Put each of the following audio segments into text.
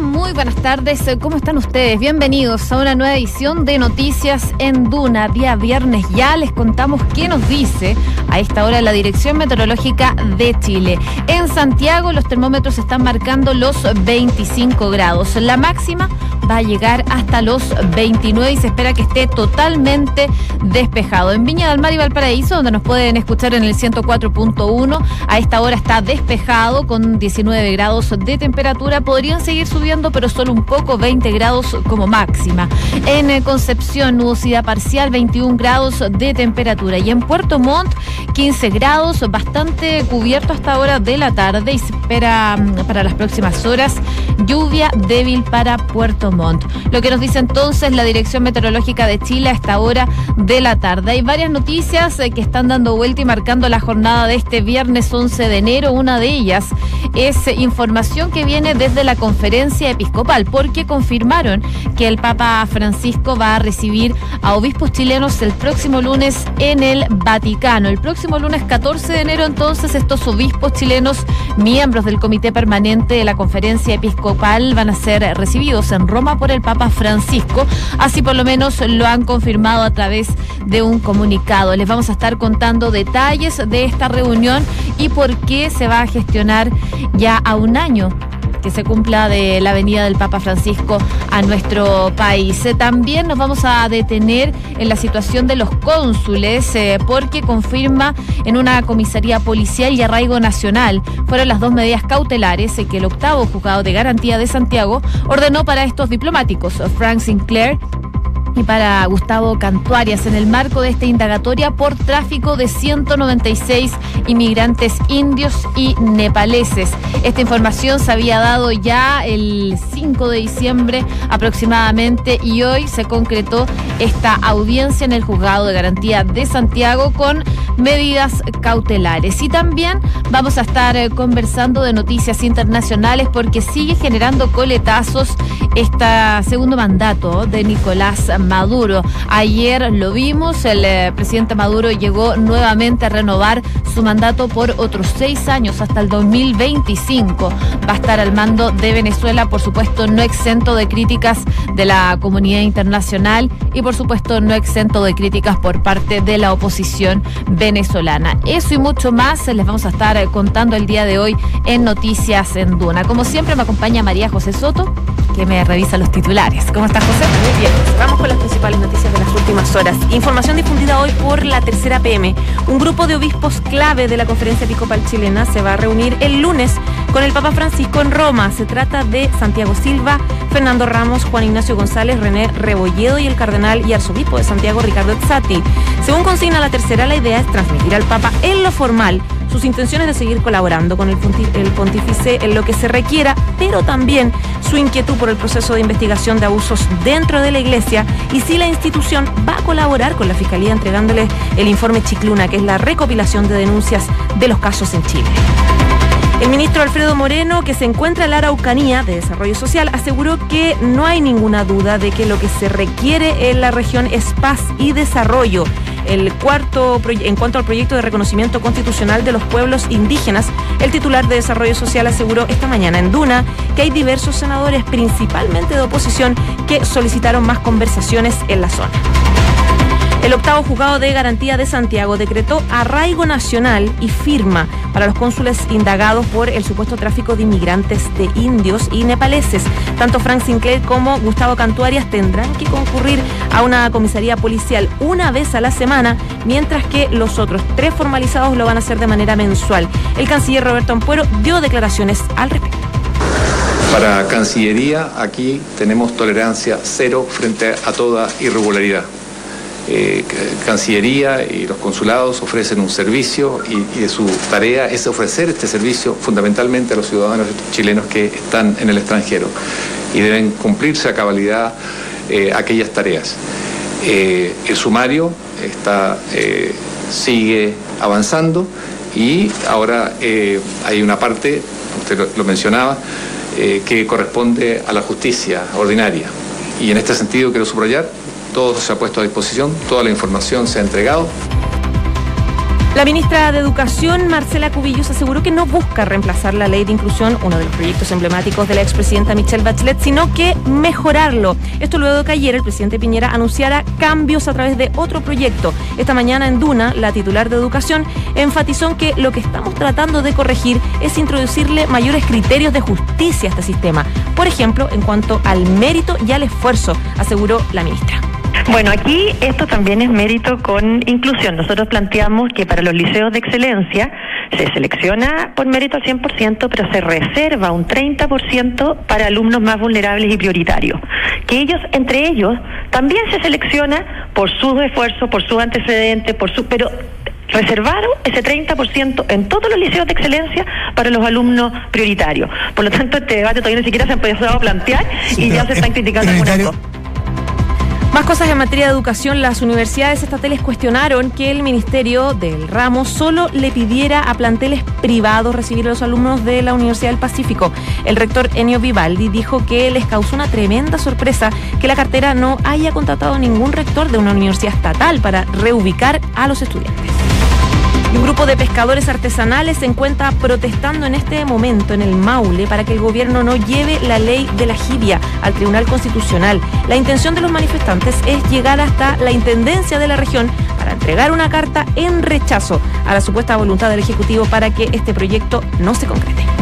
Muy buenas tardes. ¿Cómo están ustedes? Bienvenidos a una nueva edición de Noticias en Duna. Día viernes ya les contamos qué nos dice a esta hora la Dirección Meteorológica de Chile. En Santiago los termómetros están marcando los 25 grados. La máxima va a llegar hasta los 29 y se espera que esté totalmente despejado. En Viña del Mar y Valparaíso, donde nos pueden escuchar en el 104.1, a esta hora está despejado con 19 grados de temperatura. Podrían seguir subiendo, pero solo un poco, 20 grados como máxima. En eh, Concepción, nubosidad parcial, 21 grados de temperatura. Y en Puerto Montt, 15 grados, bastante cubierto hasta ahora de la tarde y se espera mm, para las próximas horas lluvia débil para Puerto Montt. Lo que nos dice entonces la Dirección Meteorológica de Chile a esta hora de la tarde. Hay varias noticias eh, que están dando vuelta y marcando la jornada de este viernes 11 de enero. Una de ellas es eh, información que viene desde la conferencia episcopal, porque confirmaron que el Papa Francisco va a recibir a obispos chilenos el próximo lunes en el Vaticano. El próximo lunes 14 de enero, entonces, estos obispos chilenos, miembros del Comité Permanente de la Conferencia Episcopal, van a ser recibidos en Roma por el Papa Francisco. Así por lo menos lo han confirmado a través de un comunicado. Les vamos a estar contando detalles de esta reunión y por qué se va a gestionar ya a un año que se cumpla de la venida del Papa Francisco a nuestro país. Eh, también nos vamos a detener en la situación de los cónsules, eh, porque confirma en una comisaría policial y arraigo nacional fueron las dos medidas cautelares eh, que el octavo juzgado de garantía de Santiago ordenó para estos diplomáticos, Frank Sinclair y para Gustavo Cantuarias en el marco de esta indagatoria por tráfico de 196 inmigrantes indios y nepaleses. Esta información se había dado ya el 5 de diciembre aproximadamente y hoy se concretó esta audiencia en el juzgado de garantía de Santiago con medidas cautelares. Y también vamos a estar eh, conversando de noticias internacionales porque sigue generando coletazos este segundo mandato de Nicolás Maduro. Ayer lo vimos, el eh, presidente Maduro llegó nuevamente a renovar su mandato por otros seis años hasta el 2025. Va a estar al mando de Venezuela, por supuesto, no exento de críticas de la comunidad internacional y, por supuesto, no exento de críticas por parte de la oposición venezolana. Eso y mucho más les vamos a estar eh, contando el día de hoy en Noticias en Duna. Como siempre, me acompaña María José Soto, que me revisa los titulares. ¿Cómo estás, José? Muy bien. Vamos con las principales noticias de las últimas horas. Información difundida hoy por la tercera PM. Un grupo de obispos clave de la conferencia episcopal chilena se va a reunir el lunes con el Papa Francisco en Roma. Se trata de Santiago Silva, Fernando Ramos, Juan Ignacio González, René Rebolledo y el cardenal y arzobispo de Santiago, Ricardo Ezzati. Según consigna la tercera, la idea es transmitir al Papa en lo formal sus intenciones de seguir colaborando con el, pontífice en lo que se requiera, pero también su inquietud por el proceso de investigación de abusos dentro de la Iglesia y si la institución va a colaborar con la Fiscalía entregándole el informe Chicluna, que es la recopilación de denuncias de los casos en Chile. El ministro Alfredo Moreno, que se encuentra en la Araucanía de Desarrollo Social, aseguró que no hay ninguna duda de que lo que se requiere en la región es paz y desarrollo el cuarto, en cuanto al proyecto de reconocimiento constitucional de los pueblos indígenas, el titular de Desarrollo Social aseguró esta mañana en Duna que hay diversos senadores, principalmente de oposición, que solicitaron más conversaciones en la zona. El octavo juzgado de garantía de Santiago decretó arraigo nacional y firma para los cónsules indagados por el supuesto tráfico de inmigrantes de indios y nepaleses. Tanto Frank Sinclair como Gustavo Cantuarias tendrán que concurrir a una comisaría policial una vez a la semana, mientras que los otros tres formalizados lo van a hacer de manera mensual. El canciller Roberto Ampuero dio declaraciones al respecto. Para Cancillería, aquí tenemos tolerancia cero frente a toda irregularidad. Eh, Cancillería y los consulados ofrecen un servicio y, su tarea es ofrecer este servicio fundamentalmente a los ciudadanos chilenos que están en el extranjero y deben cumplirse a cabalidad eh, aquellas tareas. Eh, el sumario está, sigue avanzando y ahora hay una parte, usted lo mencionaba, que corresponde a la justicia ordinaria. Y en este sentido quiero subrayar todo se ha puesto a disposición, toda la información se ha entregado. La ministra de Educación, Marcela Cubillos, aseguró que no busca reemplazar la ley de inclusión, uno de los proyectos emblemáticos de la expresidenta Michelle Bachelet, sino que mejorarlo. Esto luego de que ayer el presidente Piñera anunciara cambios a través de otro proyecto. Esta mañana en Duna, la titular de Educación enfatizó en que lo que estamos tratando de corregir es introducirle mayores criterios de justicia a este sistema. Por ejemplo, en cuanto al mérito y al esfuerzo, aseguró la ministra. Bueno, aquí esto también es mérito con inclusión. Nosotros planteamos que para los liceos de excelencia se selecciona por mérito al 100%, pero se reserva un 30% para alumnos más vulnerables y prioritarios. Que ellos, entre ellos, también se selecciona por sus esfuerzos, por sus antecedentes, por su, pero reservaron ese 30% en todos los liceos de excelencia para los alumnos prioritarios. Por lo tanto, este debate todavía ni siquiera se ha empezado a plantear y ya se están criticando algunas más cosas en materia de educación. Las universidades estatales cuestionaron que el Ministerio del Ramo solo le pidiera a planteles privados recibir a los alumnos de la Universidad del Pacífico. El rector Enio Vivaldi dijo que les causó una tremenda sorpresa que la cartera no haya contratado ningún rector de una universidad estatal para reubicar a los estudiantes un grupo de pescadores artesanales se encuentra protestando en este momento en el Maule para que el gobierno no lleve la ley de la jibia al Tribunal Constitucional. La intención de los manifestantes es llegar hasta la Intendencia de la región para entregar una carta en rechazo a la supuesta voluntad del Ejecutivo para que este proyecto no se concrete.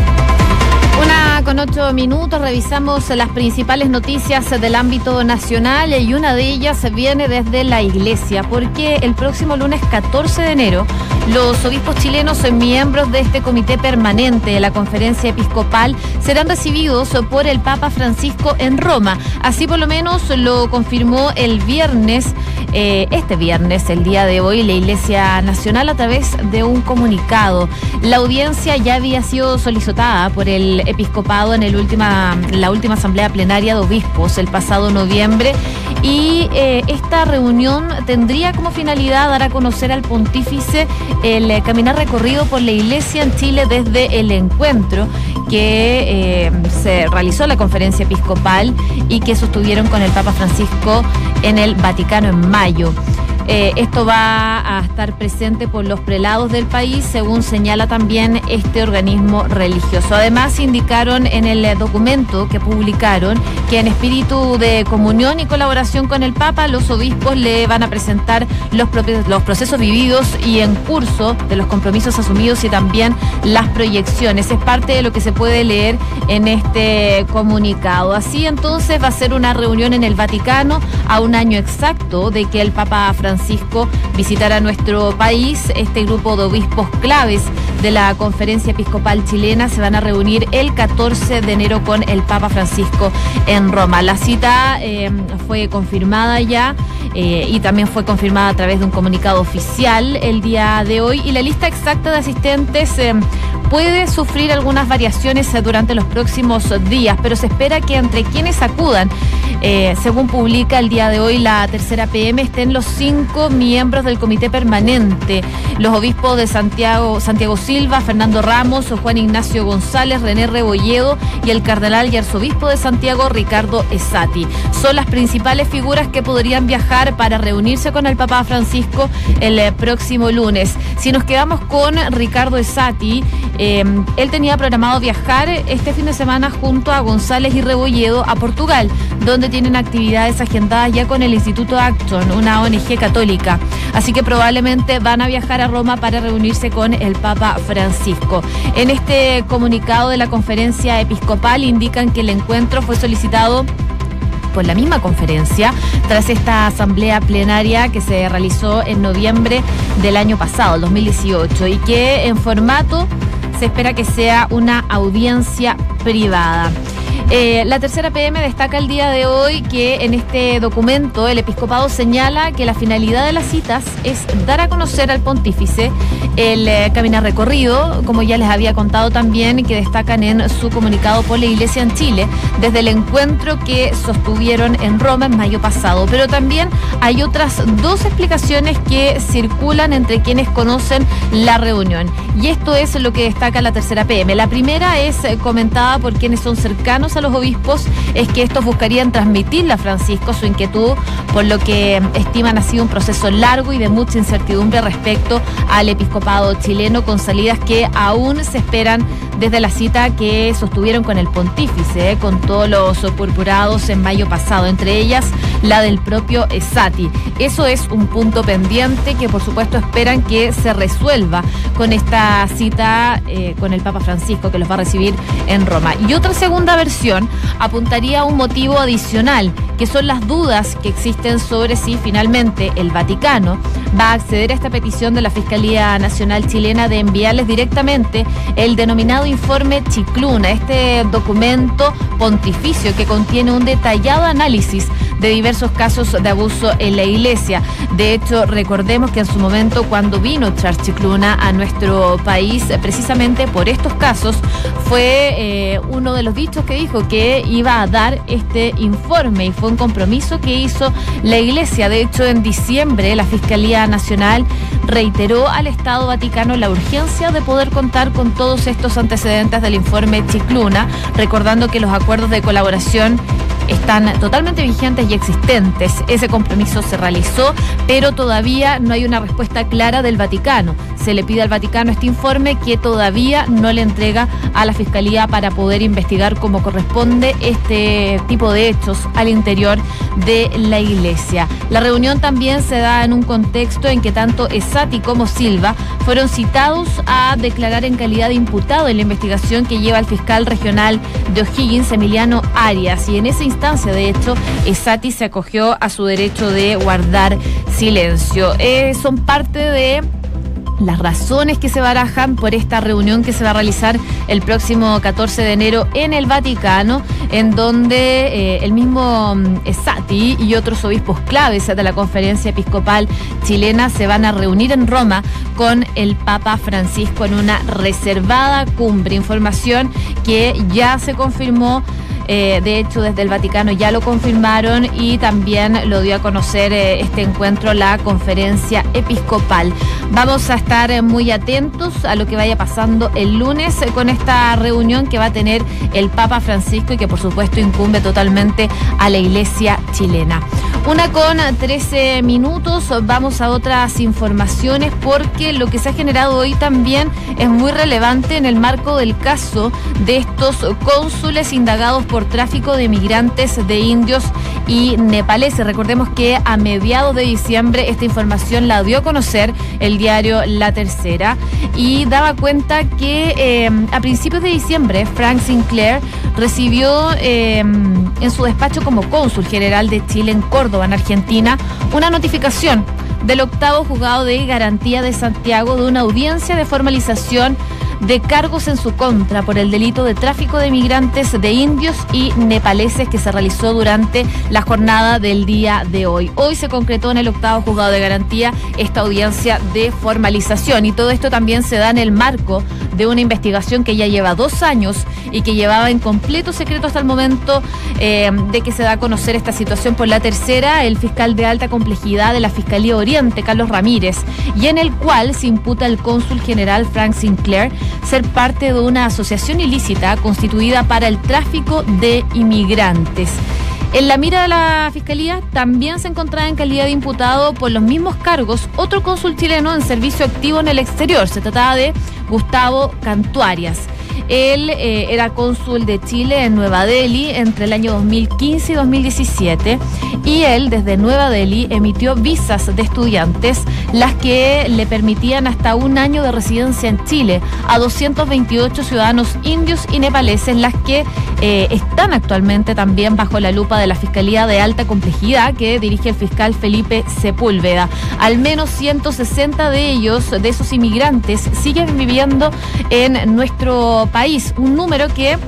Con ocho minutos revisamos las principales noticias del ámbito nacional y una de ellas viene desde la iglesia porque el próximo lunes 14 de enero los obispos chilenos miembros de este comité permanente de la conferencia episcopal serán recibidos por el Papa Francisco en Roma. Así por lo menos lo confirmó el viernes, eh, este viernes, el día de hoy, la Iglesia Nacional a través de un comunicado. La audiencia ya había sido solicitada por el en la última asamblea plenaria de obispos el pasado noviembre y eh, esta reunión tendría como finalidad dar a conocer al pontífice el eh, caminar recorrido por la iglesia en Chile desde el encuentro que eh, se realizó la conferencia episcopal y que sostuvieron con el Papa Francisco en el Vaticano en mayo. Eh, esto va a estar presente por los prelados del país, según señala también este organismo religioso. Además, indicaron en el documento que publicaron que en espíritu de comunión y colaboración con el Papa, los obispos le van a presentar los, los procesos vividos y en curso de los compromisos asumidos y también las proyecciones. Es parte de lo que se puede leer en este comunicado. Así entonces va a ser una reunión en el Vaticano a un año exacto de que el Papa Francisco Francisco visitará nuestro país. Este grupo de obispos claves de la Conferencia Episcopal Chilena se van a reunir el 14 de enero con el Papa Francisco en Roma. La cita eh, fue confirmada ya eh, y también fue confirmada a través de un comunicado oficial el día de hoy y la lista exacta de asistentes eh, puede sufrir algunas variaciones durante los próximos días, pero se espera que entre quienes acudan, eh, según publica el día de hoy la tercera PM, estén los cinco miembros del comité permanente, los obispos de Santiago, Santiago Silva, Fernando Ramos, Juan Ignacio González, René Rebolledo y el cardenal y arzobispo de Santiago, Ricardo Esati. Son las principales figuras que podrían viajar para reunirse con el Papa Francisco el eh, próximo lunes. Si nos quedamos con Ricardo Esati, Em, él tenía programado viajar este fin de semana junto a González y Rebolledo a Portugal, donde tienen actividades agendadas ya con el Instituto Acton, una ONG católica. Así que probablemente van a viajar a Roma para reunirse con el Papa Francisco. En este comunicado de la conferencia episcopal indican que el encuentro fue solicitado por la misma conferencia tras esta asamblea plenaria que se realizó en noviembre del año pasado, el 2018, y que en formato se espera que sea una audiencia privada. Eh, la tercera PM destaca el día de hoy que en este documento el episcopado señala que la finalidad de las citas es dar a conocer al pontífice el eh, caminar recorrido, como ya les había contado también, que destacan en su comunicado por la Iglesia en Chile, desde el encuentro que sostuvieron en Roma en mayo pasado. Pero también hay otras dos explicaciones que circulan entre quienes conocen la reunión. Y esto es lo que destaca la tercera PM. La primera es eh, comentada por quienes son cercanos a los obispos es que estos buscarían transmitirle a Francisco su inquietud, por lo que estiman ha sido un proceso largo y de mucha incertidumbre respecto al episcopado chileno, con salidas que aún se esperan desde la cita que sostuvieron con el pontífice, eh, con todos los purpurados en mayo pasado, entre ellas la del propio Esati. Eso es un punto pendiente que por supuesto esperan que se resuelva con esta cita eh, con el Papa Francisco que los va a recibir en Roma. Y otra segunda versión apuntaría a un motivo adicional, que son las dudas que existen sobre si finalmente el Vaticano va a acceder a esta petición de la Fiscalía Nacional Chilena de enviarles directamente el denominado informe Chicluna, este documento pontificio que contiene un detallado análisis de diversos casos de abuso en la iglesia. De hecho, recordemos que en su momento cuando vino Charles Chicluna a nuestro país, precisamente por estos casos, fue eh, uno de los dichos que dijo que iba a dar este informe y fue un compromiso que hizo la iglesia. De hecho, en diciembre la Fiscalía Nacional reiteró al Estado Vaticano la urgencia de poder contar con todos estos antecedentes del informe Chicluna, recordando que los acuerdos de colaboración están totalmente vigentes y existentes. Ese compromiso se realizó, pero todavía no hay una respuesta clara del Vaticano. Se le pide al Vaticano este informe que todavía no le entrega a la Fiscalía para poder investigar como corresponde este tipo de hechos al interior de la Iglesia. La reunión también se da en un contexto en que tanto Esati como Silva fueron citados a declarar en calidad de imputado en la investigación que lleva el fiscal regional de O'Higgins, Emiliano Arias. Y en ese instancia, de hecho, Esati se acogió a su derecho de guardar silencio. Eh, son parte de las razones que se barajan por esta reunión que se va a realizar el próximo 14 de enero en el Vaticano, en donde eh, el mismo mm, Esati y otros obispos claves de la conferencia episcopal chilena se van a reunir en Roma con el Papa Francisco en una reservada cumbre. Información que ya se confirmó eh, de hecho, desde el Vaticano ya lo confirmaron y también lo dio a conocer eh, este encuentro la conferencia episcopal. Vamos a estar eh, muy atentos a lo que vaya pasando el lunes con esta reunión que va a tener el Papa Francisco y que por supuesto incumbe totalmente a la iglesia chilena. Una con 13 minutos, vamos a otras informaciones porque lo que se ha generado hoy también es muy relevante en el marco del caso de estos cónsules indagados por tráfico de migrantes de indios y nepaleses. Recordemos que a mediados de diciembre esta información la dio a conocer el diario La Tercera y daba cuenta que eh, a principios de diciembre Frank Sinclair recibió eh, en su despacho como cónsul general de Chile en Córdoba, en Argentina, una notificación del octavo juzgado de garantía de Santiago de una audiencia de formalización de cargos en su contra por el delito de tráfico de migrantes de indios y nepaleses que se realizó durante la jornada del día de hoy. Hoy se concretó en el octavo juzgado de garantía esta audiencia de formalización y todo esto también se da en el marco de una investigación que ya lleva dos años y que llevaba en completo secreto hasta el momento eh, de que se da a conocer esta situación por la tercera, el fiscal de alta complejidad de la Fiscalía Oriente, Carlos Ramírez, y en el cual se imputa al cónsul general Frank Sinclair ser parte de una asociación ilícita constituida para el tráfico de inmigrantes. En la mira de la Fiscalía también se encontraba en calidad de imputado por los mismos cargos otro cónsul chileno en servicio activo en el exterior. Se trataba de Gustavo Cantuarias. Él eh, era cónsul de Chile en Nueva Delhi entre el año 2015 y 2017 y él desde Nueva Delhi emitió visas de estudiantes las que le permitían hasta un año de residencia en Chile a 228 ciudadanos indios y nepaleses, las que eh, están actualmente también bajo la lupa de la Fiscalía de Alta Complejidad que dirige el fiscal Felipe Sepúlveda. Al menos 160 de ellos, de esos inmigrantes, siguen viviendo en nuestro país, un número que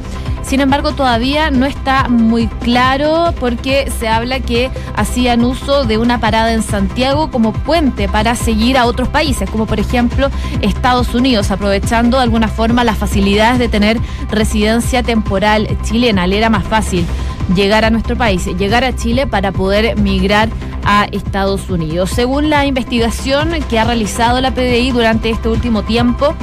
sin embargo, todavía no está muy claro porque se habla que hacían uso de una parada en Santiago como puente para seguir a otros países, como por ejemplo Estados Unidos, aprovechando de alguna forma las facilidades de tener residencia temporal chilena. Le era más fácil llegar a nuestro país, llegar a Chile para poder migrar a Estados Unidos. Según la investigación que ha realizado la PDI durante este último tiempo,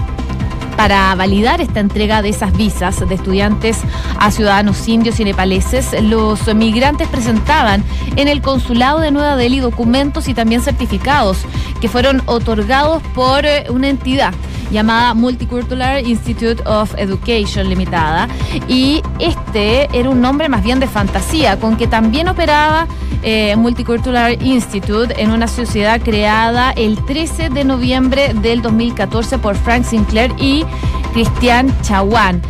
Para validar esta entrega de esas visas de estudiantes a ciudadanos indios y nepaleses, los migrantes presentaban en el consulado de Nueva Delhi documentos y también certificados que fueron otorgados por eh, una entidad llamada Multicultural Institute of Education Limitada. Y este era un nombre más bien de fantasía, con que también operaba eh, Multicultural Institute en una sociedad creada el 13 de noviembre del 2014 por Frank Sinclair y Cristian Chawan.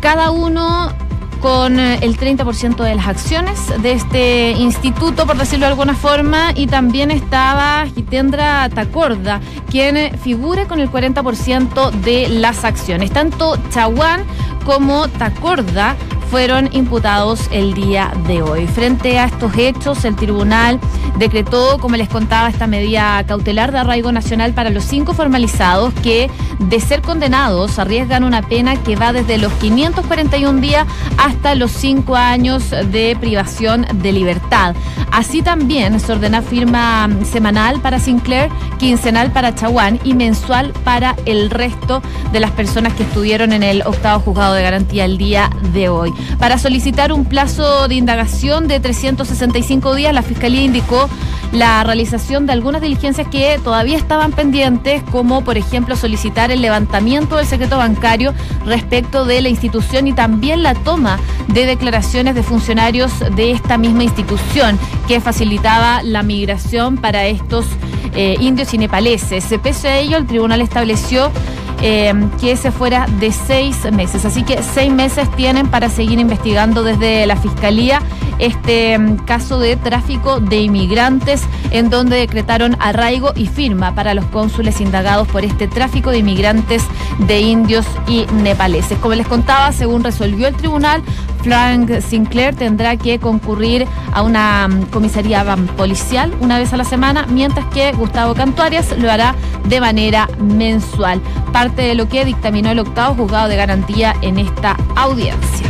Cada uno con eh, el 30% de las acciones de este instituto, por decirlo de alguna forma, y también estaba Gitendra Tacorda, quien figura con el 40% de las acciones. Tanto Chaguán como Tacorda fueron imputados el día de hoy. Frente a estos hechos, el tribunal decretó, como les contaba, esta medida cautelar de arraigo nacional para los cinco formalizados que, de ser condenados, arriesgan una pena que va desde los 541 días hasta los cinco años de privación de libertad. Así también se ordena firma semanal para Sinclair, quincenal para Chaguán y mensual para el resto de las personas que estuvieron en el octavo juzgado de garantía el día de hoy. Para solicitar un plazo de indagación de 365 días, la Fiscalía indicó la realización de algunas diligencias que todavía estaban pendientes, como por ejemplo solicitar el levantamiento del secreto bancario respecto de la institución y también la toma de declaraciones de funcionarios de esta misma institución que facilitaba la migración para estos eh, indios y nepaleses. Pese a ello, el tribunal estableció eh, que se fuera de seis meses. Así que seis meses tienen para seguir investigando desde la Fiscalía este mm, caso de tráfico de inmigrantes en donde decretaron arraigo y firma para los cónsules indagados por este tráfico de inmigrantes de indios y nepaleses. Como les contaba, según resolvió el tribunal, Frank Sinclair tendrá que concurrir a una mm, comisaría policial una vez a la semana, mientras que Gustavo Cantuarias lo hará de manera mensual parte de lo que dictaminó el octavo juzgado de garantía en esta audiencia.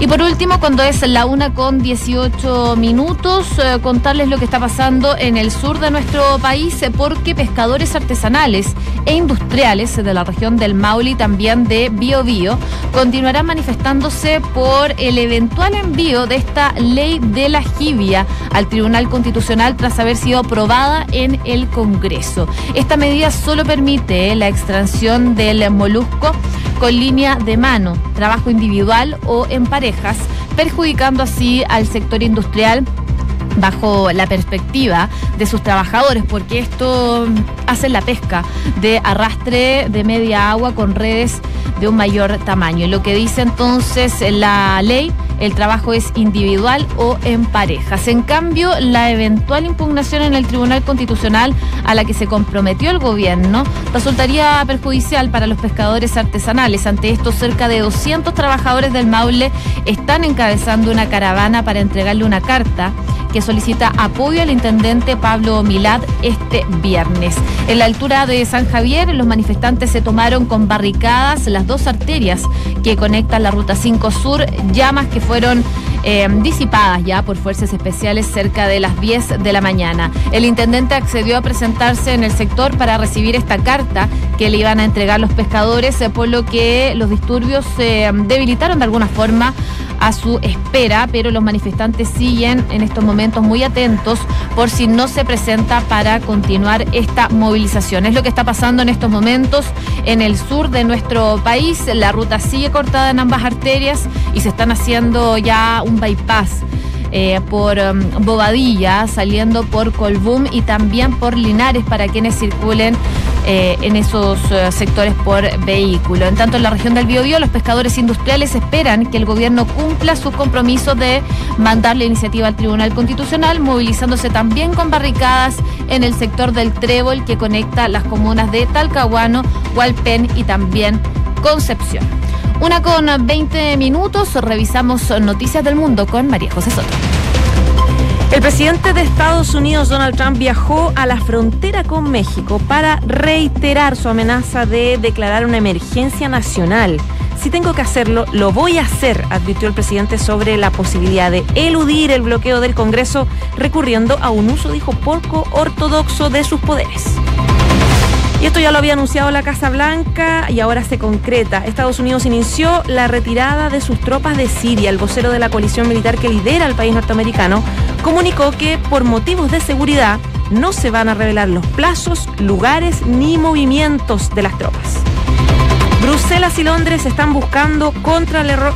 Y por último, cuando es la una con 18 minutos, eh, contarles lo que está pasando en el sur de nuestro país, eh, porque pescadores artesanales e industriales de la región del Maule y también de Biobío continuarán manifestándose por el eventual envío de esta ley de la jibia al Tribunal Constitucional tras haber sido aprobada en el Congreso. Esta medida solo permite eh, la extracción del molusco con línea de mano, trabajo individual o en perjudicando así al sector industrial bajo la perspectiva de sus trabajadores, porque esto hace la pesca de arrastre de media agua con redes de un mayor tamaño. Y lo que dice entonces la ley el trabajo es individual o en parejas. En cambio, la eventual impugnación en el Tribunal Constitucional a la que se comprometió el gobierno resultaría perjudicial para los pescadores artesanales. Ante esto, cerca de 200 trabajadores del Maule están encabezando una caravana para entregarle una carta que solicita apoyo al intendente Pablo Milad este viernes. En la altura de San Javier, los manifestantes se tomaron con barricadas las dos arterias que conectan la Ruta 5 Sur, llamas que fueron eh, disipadas ya por fuerzas especiales cerca de las 10 de la mañana. El intendente accedió a presentarse en el sector para recibir esta carta que le iban a entregar los pescadores, eh, por lo que los disturbios se debilitaron de alguna forma a su espera, pero los manifestantes siguen en estos momentos muy atentos por si no se presenta para continuar esta movilización. Es lo que está pasando en estos momentos en el sur de nuestro país. La ruta sigue cortada en ambas arterias y se están haciendo ya un bypass. Eh, por um, Bobadilla, saliendo por Colbún y también por Linares para quienes circulen eh, en esos eh, sectores por vehículo. En tanto, en la región del Biobío, los pescadores industriales esperan que el gobierno cumpla su compromiso de mandar la iniciativa al Tribunal Constitucional, movilizándose también con barricadas en el sector del Trébol que conecta las comunas de Talcahuano, Hualpén y también Concepción. Una con 20 minutos, revisamos noticias del mundo con María José Soto. El presidente de Estados Unidos, Donald Trump, viajó a la frontera con México para reiterar su amenaza de declarar una emergencia nacional. Si tengo que hacerlo, lo voy a hacer, advirtió el presidente sobre la posibilidad de eludir el bloqueo del Congreso recurriendo a un uso, dijo, poco ortodoxo de sus poderes. Y esto ya lo había anunciado la Casa Blanca y ahora se concreta. Estados Unidos inició la retirada de sus tropas de Siria. El vocero de la coalición militar que lidera el país norteamericano comunicó que por motivos de seguridad no se van a revelar los plazos, lugares ni movimientos de las tropas. Bruselas y Londres están buscando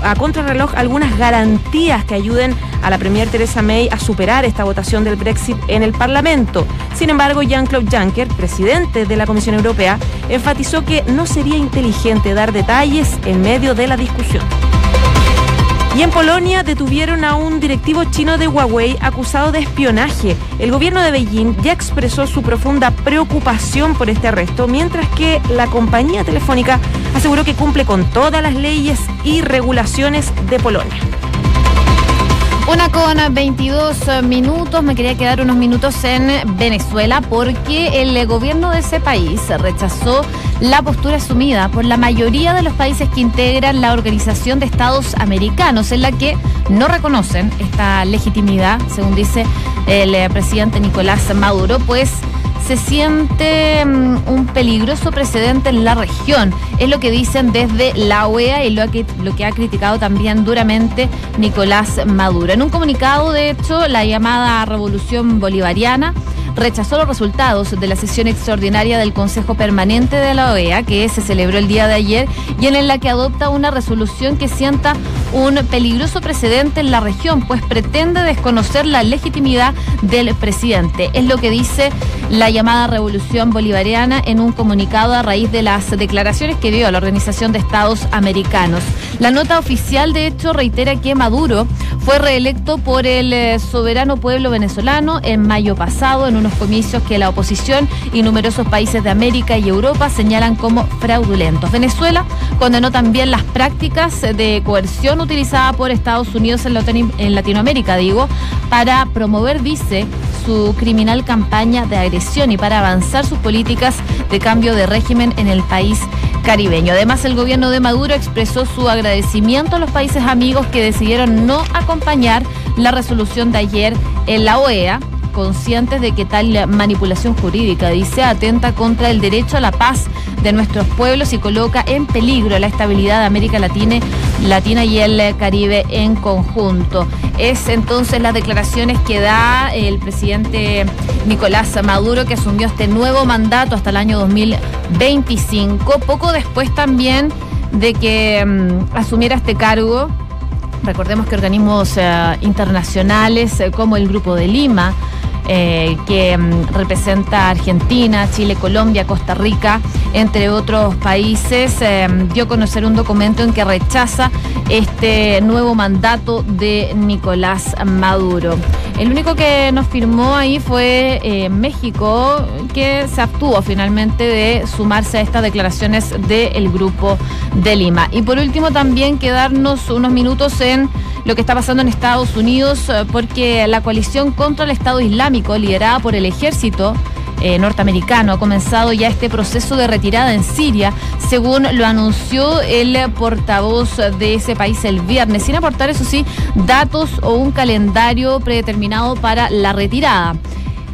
a contrarreloj algunas garantías que ayuden a la Premier Theresa May a superar esta votación del Brexit en el Parlamento. Sin embargo, Jean-Claude Juncker, presidente de la Comisión Europea, enfatizó que no sería inteligente dar detalles en medio de la discusión. Y en Polonia detuvieron a un directivo chino de Huawei acusado de espionaje. El gobierno de Beijing ya expresó su profunda preocupación por este arresto, mientras que la compañía telefónica aseguró que cumple con todas las leyes y regulaciones de Polonia. Una con 22 minutos, me quería quedar unos minutos en Venezuela porque el gobierno de ese país rechazó la postura asumida por la mayoría de los países que integran la Organización de Estados Americanos, en la que no reconocen esta legitimidad, según dice el presidente Nicolás Maduro, pues se siente mm, un peligroso precedente en la región. Es lo que dicen desde la OEA y lo que, lo que ha criticado también duramente Nicolás Maduro. En un comunicado, de hecho, la llamada Revolución Bolivariana rechazó los resultados de la sesión extraordinaria del Consejo Permanente de la OEA, que se celebró el día de ayer, y en la que adopta una resolución que sienta un peligroso precedente en la región, pues pretende desconocer la legitimidad del presidente. Es lo que dice la llamada Revolución Bolivariana en un comunicado a raíz de las declaraciones que dio a la Organización de Estados Americanos. La nota oficial, de hecho, reitera que Maduro fue reelecto por el eh, soberano pueblo venezolano en mayo pasado en unos comicios que la oposición y numerosos países de América y Europa señalan como fraudulentos. Venezuela condenó también las prácticas de coerción utilizada por Estados Unidos en Latinoamérica, digo, para promover, dice, su criminal campaña de agresión y para avanzar sus políticas de cambio de régimen en el país caribeño. Además, el gobierno de Maduro expresó su agradecimiento a los países amigos que decidieron no acompañar la resolución de ayer en la OEA conscientes de que tal manipulación jurídica, dice, atenta contra el derecho a la paz de nuestros pueblos y coloca en peligro la estabilidad de América Latina, Latina y el Caribe en conjunto. Es entonces las declaraciones que da el presidente Nicolás Maduro, que asumió este nuevo mandato hasta el año 2025, poco después también de que mm, asumiera este cargo. Recordemos que organismos eh, internacionales eh, como el Grupo de Lima, eh, que mm, representa Argentina, Chile, Colombia, Costa Rica, entre otros países, eh, dio a conocer un documento en que rechaza este nuevo mandato de Nicolás Maduro. El único que nos firmó ahí fue eh, México, que se abstuvo finalmente de sumarse a estas declaraciones del Grupo de Lima. Y por último también quedarnos unos minutos en lo que está pasando en Estados Unidos, porque la coalición contra el Estado Islámico, liderada por el ejército, eh, norteamericano ha comenzado ya este proceso de retirada en Siria, según lo anunció el portavoz de ese país el viernes, sin aportar, eso sí, datos o un calendario predeterminado para la retirada.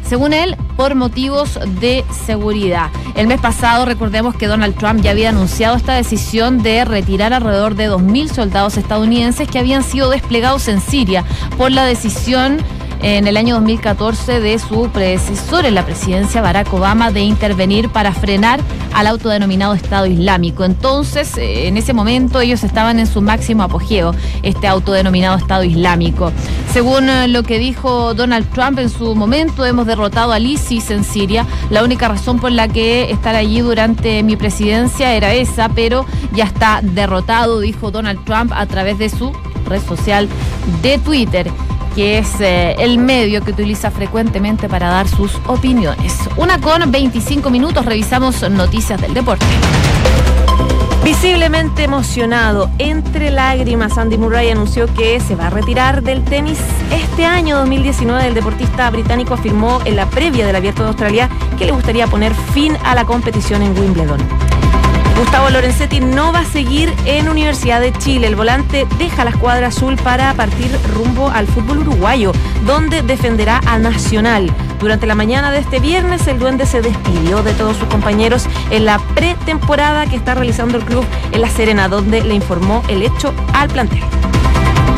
Según él, por motivos de seguridad. El mes pasado, recordemos que Donald Trump ya había anunciado esta decisión de retirar alrededor de 2.000 soldados estadounidenses que habían sido desplegados en Siria por la decisión en el año 2014 de su predecesor en la presidencia, Barack Obama, de intervenir para frenar al autodenominado Estado Islámico. Entonces, eh, en ese momento ellos estaban en su máximo apogeo, este autodenominado Estado Islámico. Según eh, lo que dijo Donald Trump en su momento, hemos derrotado al ISIS en Siria. La única razón por la que estar allí durante mi presidencia era esa, pero ya está derrotado, dijo Donald Trump a través de su red social de Twitter que es eh, el medio que utiliza frecuentemente para dar sus opiniones. Una con 25 minutos, revisamos noticias del deporte. Visiblemente emocionado, entre lágrimas, Andy Murray anunció que se va a retirar del tenis este año 2019. El deportista británico afirmó en la previa del Abierto de Australia que le gustaría poner fin a la competición en Wimbledon. Gustavo Lorenzetti no va a seguir en Universidad de Chile. El volante deja la escuadra azul para partir rumbo al fútbol uruguayo, donde defenderá a Nacional. Durante la mañana de este viernes, el Duende se despidió de todos sus compañeros en la pretemporada que está realizando el club en La Serena, donde le informó el hecho al plantel.